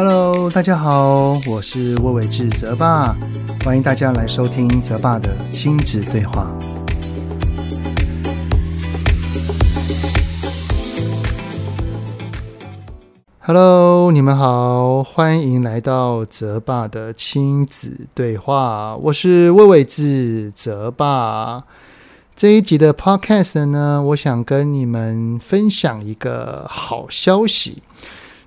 Hello，大家好，我是魏伟志泽爸，欢迎大家来收听泽爸的亲子对话。Hello，你们好，欢迎来到泽爸的亲子对话。我是魏伟志泽爸。这一集的 Podcast 呢，我想跟你们分享一个好消息，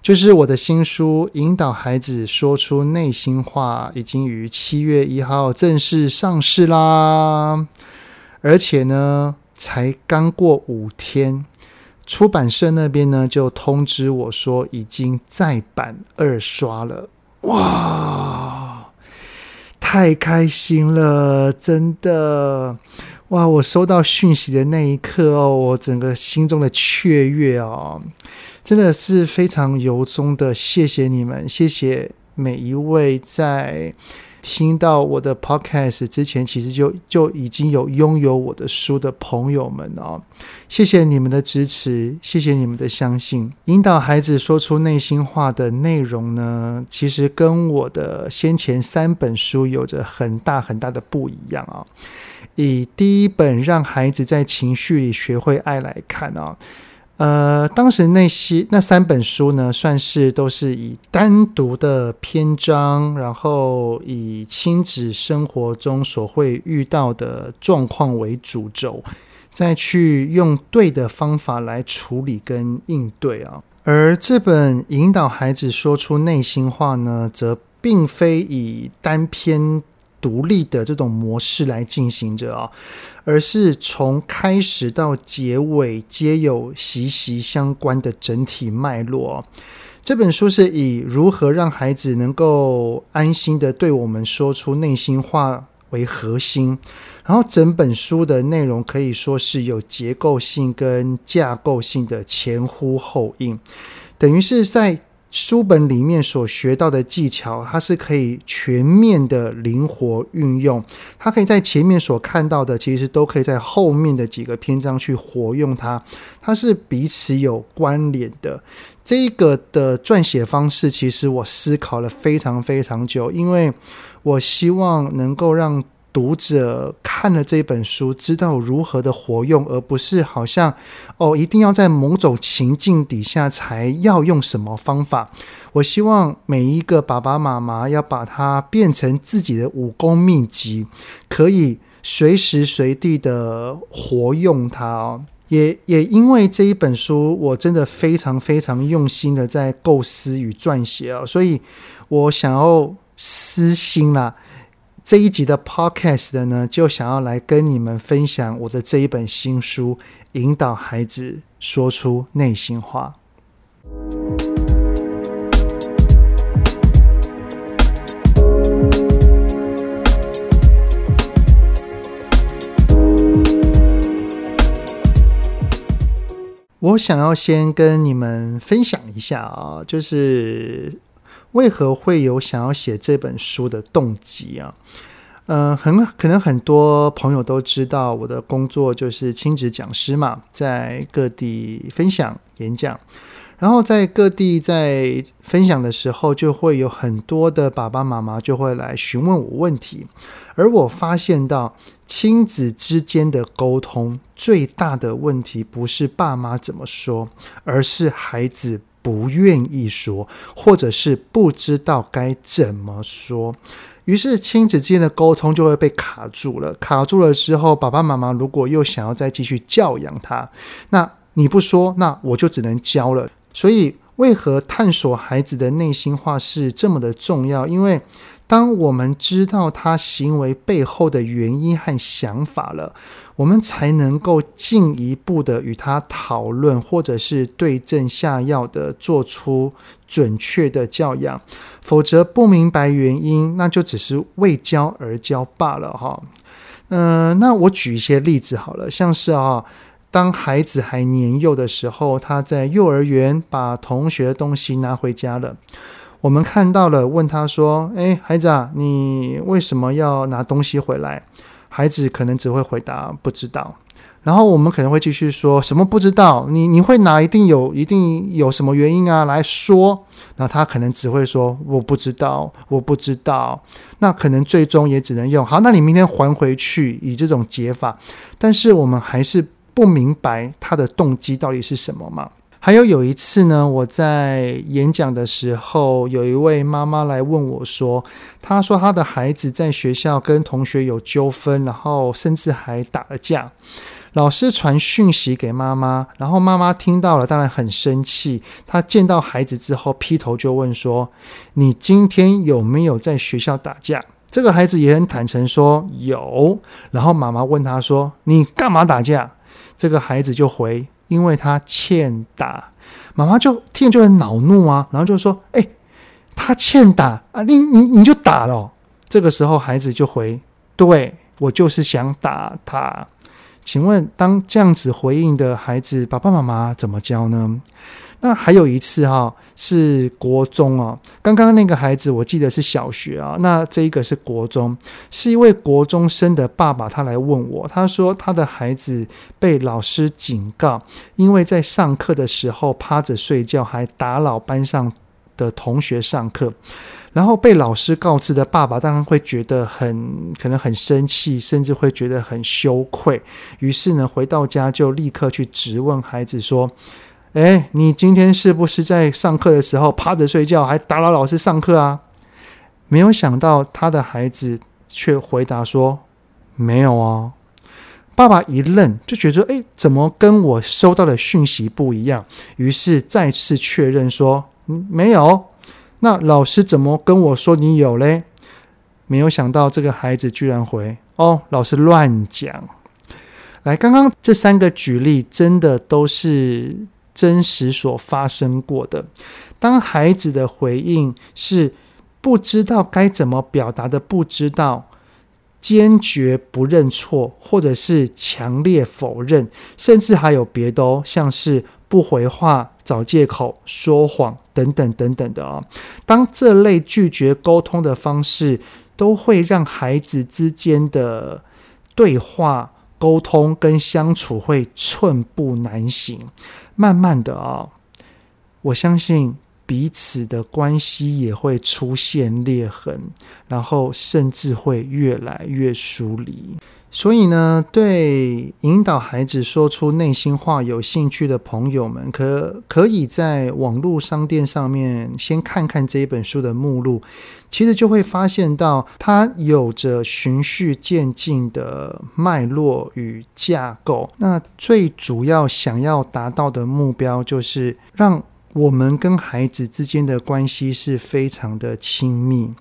就是我的新书《引导孩子说出内心话》已经于七月一号正式上市啦，而且呢，才刚过五天。出版社那边呢，就通知我说已经再版二刷了，哇，太开心了，真的，哇！我收到讯息的那一刻哦，我整个心中的雀跃哦，真的是非常由衷的，谢谢你们，谢谢每一位在。听到我的 podcast 之前，其实就就已经有拥有我的书的朋友们哦，谢谢你们的支持，谢谢你们的相信。引导孩子说出内心话的内容呢，其实跟我的先前三本书有着很大很大的不一样啊。以第一本让孩子在情绪里学会爱来看啊。呃，当时那些那三本书呢，算是都是以单独的篇章，然后以亲子生活中所会遇到的状况为主轴，再去用对的方法来处理跟应对啊。而这本引导孩子说出内心话呢，则并非以单篇。独立的这种模式来进行着啊，而是从开始到结尾皆有息息相关的整体脉络。这本书是以如何让孩子能够安心的对我们说出内心话为核心，然后整本书的内容可以说是有结构性跟架构性的前呼后应，等于是在。书本里面所学到的技巧，它是可以全面的灵活运用。它可以在前面所看到的，其实都可以在后面的几个篇章去活用它。它是彼此有关联的。这个的撰写方式，其实我思考了非常非常久，因为我希望能够让。读者看了这本书，知道如何的活用，而不是好像哦，一定要在某种情境底下才要用什么方法。我希望每一个爸爸妈妈要把它变成自己的武功秘籍，可以随时随地的活用它哦。也也因为这一本书，我真的非常非常用心的在构思与撰写哦，所以我想要私心啦。这一集的 Podcast 呢，就想要来跟你们分享我的这一本新书，引导孩子说出内心话。我想要先跟你们分享一下啊，就是。为何会有想要写这本书的动机啊？呃，很可能很多朋友都知道，我的工作就是亲子讲师嘛，在各地分享演讲，然后在各地在分享的时候，就会有很多的爸爸妈妈就会来询问我问题，而我发现到亲子之间的沟通最大的问题不是爸妈怎么说，而是孩子。不愿意说，或者是不知道该怎么说，于是亲子之间的沟通就会被卡住了。卡住了之后，爸爸妈妈如果又想要再继续教养他，那你不说，那我就只能教了。所以，为何探索孩子的内心话是这么的重要？因为当我们知道他行为背后的原因和想法了，我们才能够进一步的与他讨论，或者是对症下药的做出准确的教养。否则不明白原因，那就只是为教而教罢了哈。嗯、那我举一些例子好了，像是啊，当孩子还年幼的时候，他在幼儿园把同学的东西拿回家了。我们看到了，问他说：“诶，孩子啊，你为什么要拿东西回来？”孩子可能只会回答不知道。然后我们可能会继续说什么不知道，你你会拿一定有一定有什么原因啊来说，那他可能只会说我不知道，我不知道，那可能最终也只能用好，那你明天还回去以这种解法，但是我们还是不明白他的动机到底是什么嘛。还有有一次呢，我在演讲的时候，有一位妈妈来问我说：“她说她的孩子在学校跟同学有纠纷，然后甚至还打了架。老师传讯息给妈妈，然后妈妈听到了，当然很生气。她见到孩子之后，劈头就问说：‘你今天有没有在学校打架？’这个孩子也很坦诚说有。然后妈妈问他说：‘你干嘛打架？’这个孩子就回。”因为他欠打，妈妈就听就很恼怒啊，然后就说：“哎，他欠打啊，你你你就打了。”这个时候孩子就回：“对，我就是想打他。”请问，当这样子回应的孩子，爸爸妈妈怎么教呢？那还有一次哈、是国中啊。刚刚那个孩子，我记得是小学啊。那这一个是国中，是一位国中生的爸爸，他来问我，他说他的孩子被老师警告，因为在上课的时候趴着睡觉，还打扰班上的同学上课，然后被老师告知的爸爸当然会觉得很可能很生气，甚至会觉得很羞愧。于是呢，回到家就立刻去质问孩子说。哎，你今天是不是在上课的时候趴着睡觉，还打扰老师上课啊？没有想到他的孩子却回答说：“没有啊。”爸爸一愣，就觉得：“哎，怎么跟我收到的讯息不一样？”于是再次确认说：“，没有。”那老师怎么跟我说你有嘞？没有想到这个孩子居然回：“哦，老师乱讲。”来，刚刚这三个举例真的都是。真实所发生过的，当孩子的回应是不知道该怎么表达的，不知道，坚决不认错，或者是强烈否认，甚至还有别的哦，像是不回话、找借口、说谎等等等等的哦。当这类拒绝沟通的方式，都会让孩子之间的对话、沟通跟相处会寸步难行。慢慢的啊、我相信彼此的关系也会出现裂痕，然后甚至会越来越疏离。所以呢，对引导孩子说出内心话有兴趣的朋友们，可可以在网络商店上面先看看这一本书的目录，其实就会发现到它有着循序渐进的脉络与架构。那最主要想要达到的目标，就是让我们跟孩子之间的关系是非常的亲密。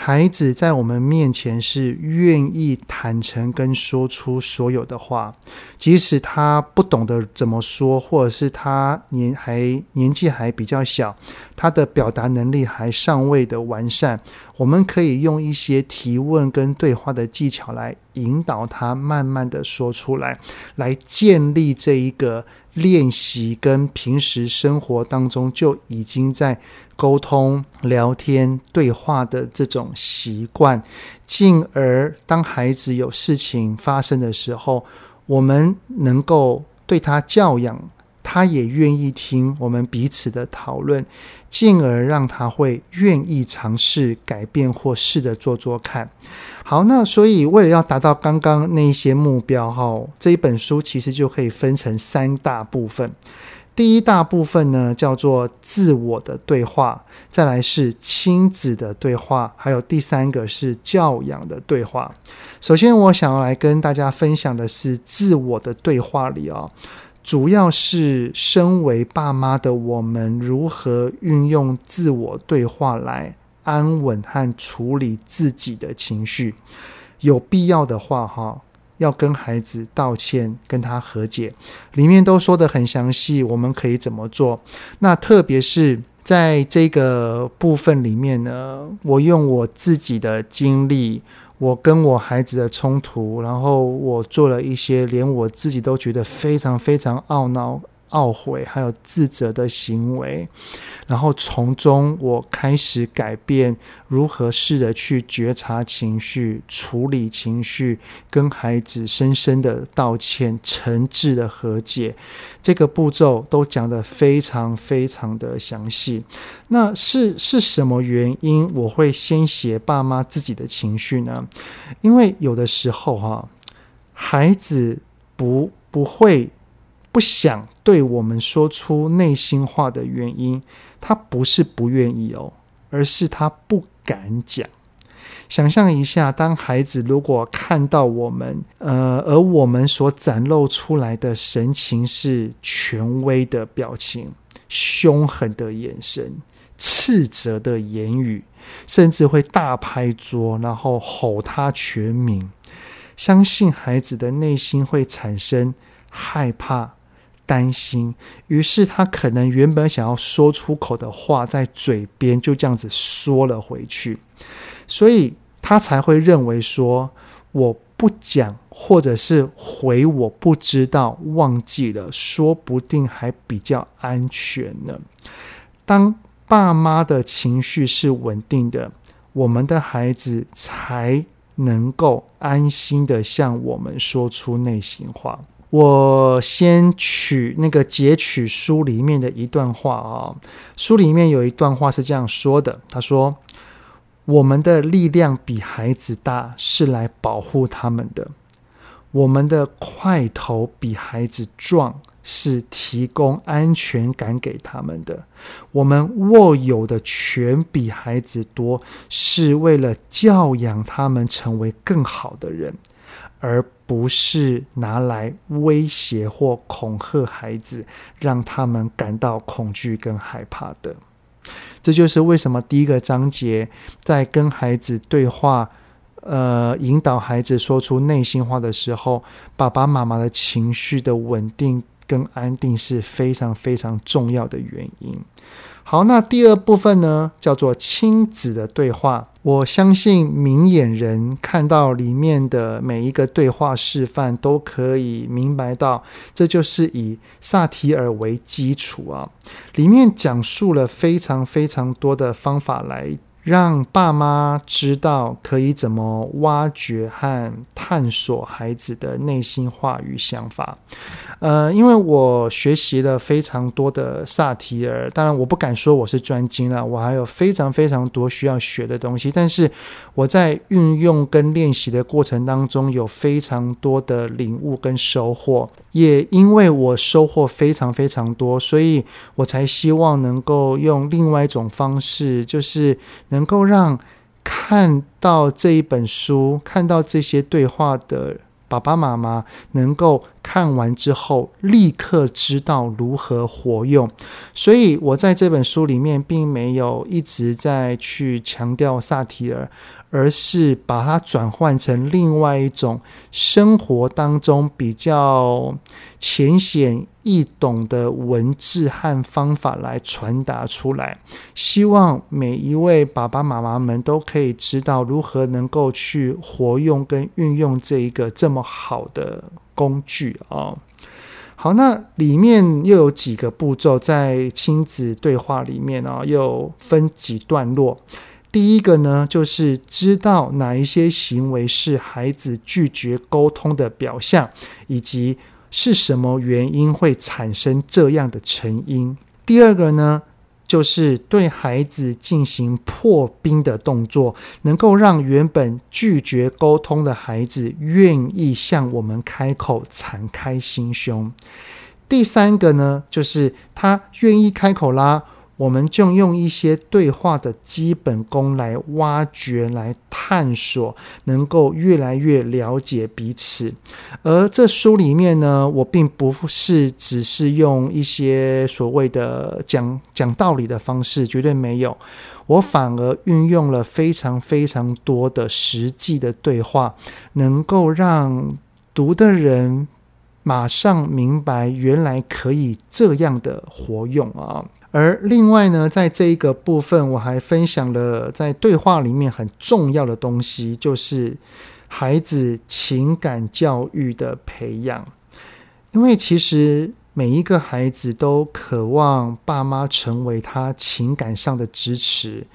孩子在我们面前是愿意坦诚跟说出所有的话，即使他不懂得怎么说，或者是他年还年纪还比较小，他的表达能力还尚未的完善，我们可以用一些提问跟对话的技巧来引导他慢慢的说出来，来建立这一个练习跟平时生活当中就已经在。沟通、聊天、对话的这种习惯，进而当孩子有事情发生的时候，我们能够对他教养，他也愿意听我们彼此的讨论，进而让他会愿意尝试改变或试着做做看。好，那所以为了要达到刚刚那一些目标，哈，这一本书其实就可以分成三大部分。第一大部分呢，叫做自我的对话，再来是亲子的对话，还有第三个是教养的对话。首先，我想要来跟大家分享的是自我的对话里哦，主要是身为爸妈的我们如何运用自我对话来安稳和处理自己的情绪，有必要的话哈。要跟孩子道歉，跟他和解，里面都说的很详细，我们可以怎么做？那特别是在这个部分里面呢，我用我自己的经历，我跟我孩子的冲突，然后我做了一些连我自己都觉得非常非常懊恼、懊悔还有自责的行为，然后从中我开始改变如何试着去觉察情绪、处理情绪，跟孩子深深的道歉、诚挚的和解。这个步骤都讲得非常非常的详细。那是是什么原因我会先写爸妈自己的情绪呢？因为有的时候哈、孩子不不会。不想对我们说出内心话的原因，他不是不愿意哦，而是他不敢讲。想象一下，当孩子如果看到我们，呃，而我们所展露出来的神情是权威的表情、凶狠的眼神、斥责的言语，甚至会大拍桌，然后吼他全名，相信孩子的内心会产生害怕。担心，于是他可能原本想要说出口的话，在嘴边就这样子说了回去，所以他才会认为说我不讲，或者是回我不知道、忘记了，说不定还比较安全呢。当爸妈的情绪是稳定的，我们的孩子才能够安心的向我们说出内心话。我先取那个截取书里面的一段话啊，书里面有一段话是这样说的：“他说，我们的力量比孩子大，是来保护他们的；我们的块头比孩子壮，是提供安全感给他们的；我们握有的权比孩子多，是为了教养他们成为更好的人。”而不是拿来威胁或恐吓孩子，让他们感到恐惧跟害怕的。这就是为什么第一个章节在跟孩子对话，呃，引导孩子说出内心话的时候，爸爸妈妈的情绪的稳定跟安定是非常非常重要的原因。好，那第二部分呢，叫做亲子的对话。我相信明眼人看到里面的每一个对话示范，都可以明白到，这就是以萨提尔为基础啊，里面讲述了非常非常多的方法来。让爸妈知道可以怎么挖掘和探索孩子的内心话语想法。呃，因为我学习了非常多的萨提尔，当然我不敢说我是专精了，我还有非常非常多需要学的东西。但是我在运用跟练习的过程当中，有非常多的领悟跟收获。也因为我收获非常非常多，所以我才希望能够用另外一种方式，就是能够让看到这一本书、看到这些对话的爸爸妈妈，能够看完之后立刻知道如何活用。所以我在这本书里面并没有一直在去强调萨提尔。而是把它转换成另外一种生活当中比较浅显易懂的文字和方法来传达出来，希望每一位爸爸妈妈们都可以知道如何能够去活用跟运用这一个这么好的工具啊。好，那里面又有几个步骤，在亲子对话里面啊，又分几段落。第一个呢，就是知道哪一些行为是孩子拒绝沟通的表象，以及是什么原因会产生这样的成因。第二个呢，就是对孩子进行破冰的动作，能够让原本拒绝沟通的孩子愿意向我们开口，敞开心胸。第三个呢，就是他愿意开口啦。我们就用一些对话的基本功来挖掘、来探索，能够越来越了解彼此。而这书里面呢，我并不是只是用一些所谓的讲讲道理的方式，绝对没有。我反而运用了非常非常多的实际的对话，能够让读的人马上明白，原来可以这样的活用啊。而另外呢，在这一个部分，我还分享了在对话里面很重要的东西，就是孩子情感教育的培养。因为其实每一个孩子都渴望爸妈成为他情感上的支持，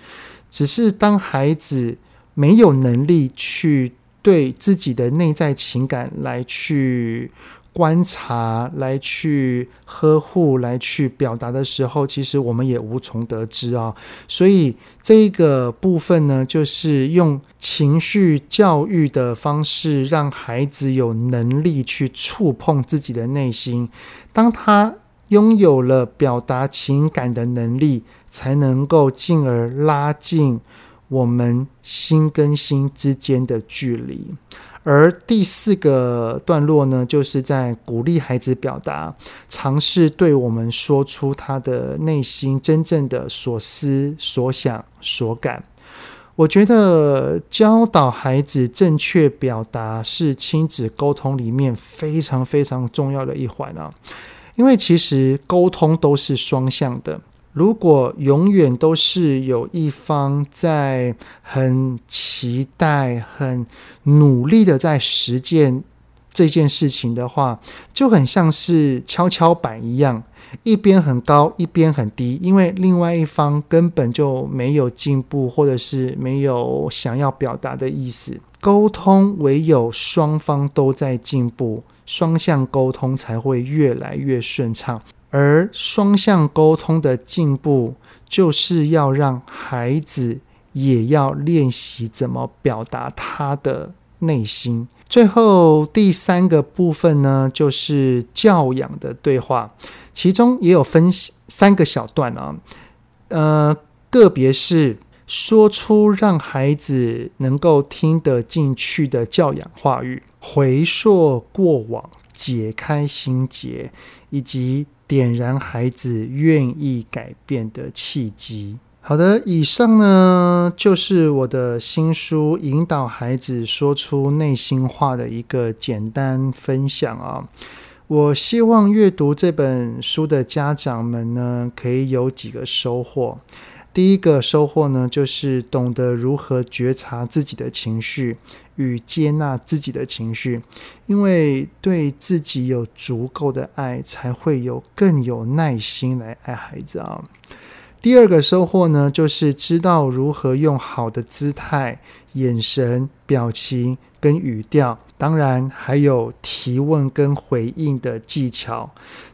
只是当孩子没有能力去对自己的内在情感来去。观察来去呵护来去表达的时候，其实我们也无从得知啊。所以这个部分呢，就是用情绪教育的方式，让孩子有能力去触碰自己的内心。当他拥有了表达情感的能力，才能够进而拉近我们心跟心之间的距离。而第四个段落呢，就是在鼓励孩子表达，尝试对我们说出他的内心真正的所思所想所感。我觉得教导孩子正确表达是亲子沟通里面非常非常重要的一环啊，因为其实沟通都是双向的。如果永远都是有一方在很期待、很努力的在实践这件事情的话，就很像是跷跷板一样，一边很高，一边很低，因为另外一方根本就没有进步，或者是没有想要表达的意思。沟通唯有双方都在进步，双向沟通才会越来越顺畅。而双向沟通的进步，就是要让孩子也要练习怎么表达他的内心。最后第三个部分呢，就是教养的对话，其中也有分三个小段啊。呃，个别是说出让孩子能够听得进去的教养话语，回溯过往，解开心结，以及。点燃孩子愿意改变的契机。好的，以上呢就是我的新书《引导孩子说出内心话》的一个简单分享啊。我希望阅读这本书的家长们呢，可以有几个收获。第一个收获呢，就是懂得如何觉察自己的情绪与接纳自己的情绪，因为对自己有足够的爱，才会有更有耐心来爱孩子啊。第二个收获呢，就是知道如何用好的姿态、眼神、表情跟语调。当然，还有提问跟回应的技巧，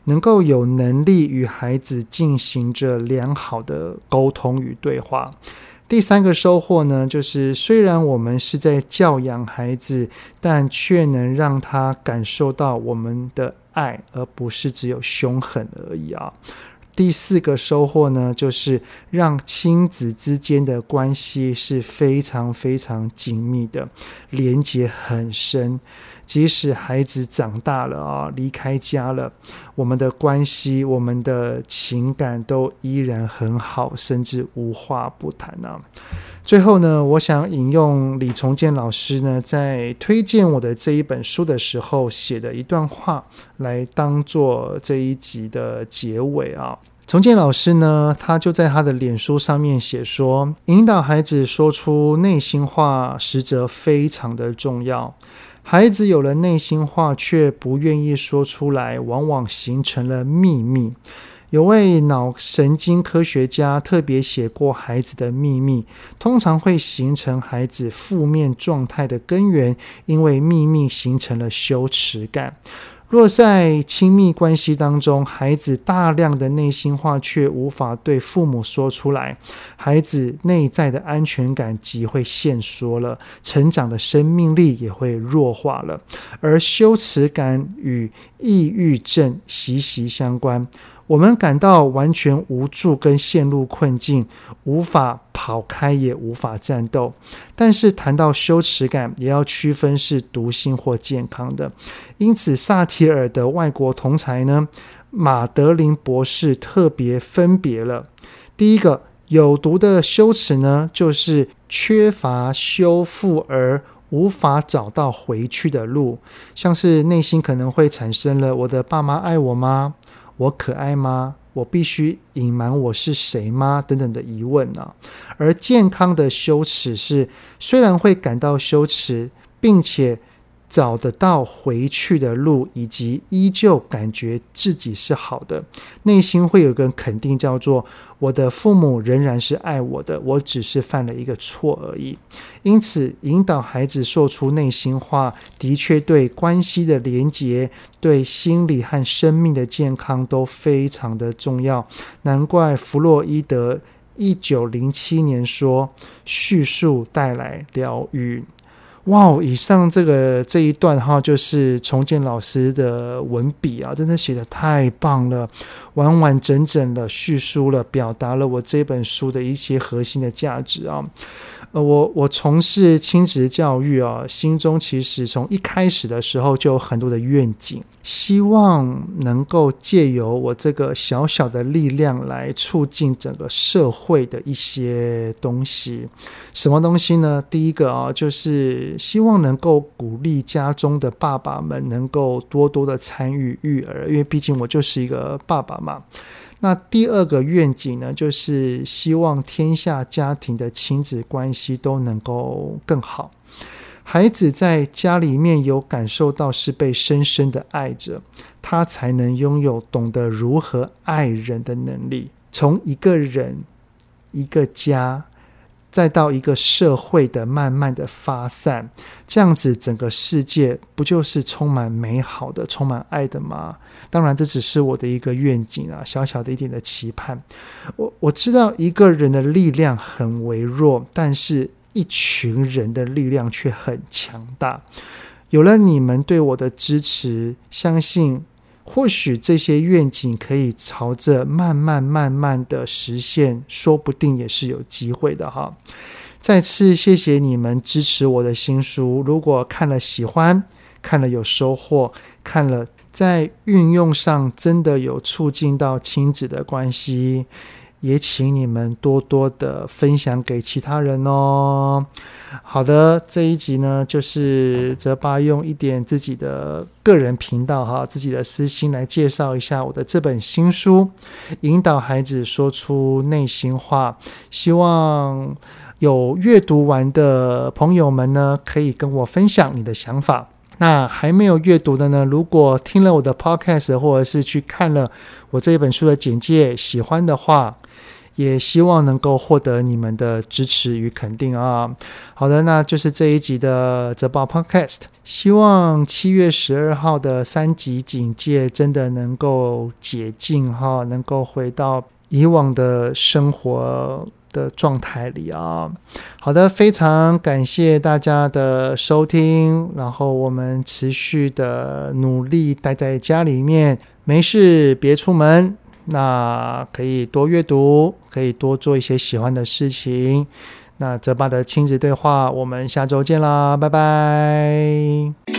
能够有能力与孩子进行着良好的沟通与对话。第三个收获呢，就是虽然我们是在教养孩子，但却能让他感受到我们的爱，而不是只有凶狠而已啊。第四个收获呢，就是让亲子之间的关系是非常非常紧密的，连结很深。即使孩子长大了啊，离开家了，我们的关系、我们的情感都依然很好，甚至无话不谈啊。最后呢，我想引用李崇建老师呢在推荐我的这一本书的时候写的一段话，来当做这一集的结尾啊。崇建老师呢，他就在他的脸书上面写说，引导孩子说出内心话，实则非常的重要。孩子有了内心话，却不愿意说出来，往往形成了秘密。有位脑神经科学家特别写过，孩子的秘密通常会形成孩子负面状态的根源，因为秘密形成了羞耻感。若在亲密关系当中，孩子大量的内心话却无法对父母说出来，孩子内在的安全感即会限缩了，成长的生命力也会弱化了，而羞耻感与抑郁症息息相关。我们感到完全无助，跟陷入困境，无法跑开，也无法战斗。但是谈到羞耻感，也要区分是毒性或健康的。因此，萨提尔的外国同才呢，马德林博士特别分别了。第一个有毒的羞耻呢，就是缺乏修复而无法找到回去的路，像是内心可能会产生了：我的爸妈爱我吗？我可爱吗？我必须隐瞒我是谁吗？等等的疑问呢、而健康的羞耻是，虽然会感到羞耻，并且找得到回去的路，以及依旧感觉自己是好的，内心会有个肯定，叫做我的父母仍然是爱我的，我只是犯了一个错而已。因此，引导孩子说出内心话，的确对关系的连结、对心理和生命的健康都非常的重要。难怪弗洛伊德一九零七年说：“叙述带来疗愈。”哇哦！以上这个这一段哈，就是重建老师的文笔啊，真的写的太棒了，完完整整的叙述了，表达了我这本书的一些核心的价值啊。呃，我我从事亲职教育啊，心中其实从一开始的时候就有很多的愿景，希望能够借由我这个小小的力量来促进整个社会的一些东西。什么东西呢？第一个啊，就是希望能够鼓励家中的爸爸们能够多多的参与育儿，因为毕竟我就是一个爸爸嘛。那第二个愿景呢，就是希望天下家庭的亲子关系都能够更好，孩子在家里面有感受到是被深深的爱着，他才能拥有懂得如何爱人的能力。从一个人、一个家。再到一个社会的慢慢的发散，这样子整个世界不就是充满美好的、充满爱的吗？当然，这只是我的一个愿景啊，小小的一点的期盼。我我知道一个人的力量很微弱，但是一群人的力量却很强大。有了你们对我的支持，相信。或许这些愿景可以朝着慢慢慢慢的实现，说不定也是有机会的哈。再次谢谢你们支持我的新书，如果看了喜欢，看了有收获，看了在运用上真的有促进到亲子的关系。也请你们多多的分享给其他人哦。好的，这一集呢，就是泽巴用一点自己的个人频道哈，自己的私心来介绍一下我的这本新书，引导孩子说出内心话。希望有阅读完的朋友们呢，可以跟我分享你的想法。那还没有阅读的呢，如果听了我的 podcast 或者是去看了我这一本书的简介，喜欢的话。也希望能够获得你们的支持与肯定啊！好的，那就是这一集的泽爸 Podcast。希望七月十二号的三级警戒真的能够解禁哈，能够回到以往的生活的状态里啊！好的，非常感谢大家的收听，然后我们持续的努力待在家里面，没事别出门。那可以多阅读，可以多做一些喜欢的事情。那泽爸的亲子对话，我们下周见啦，拜拜！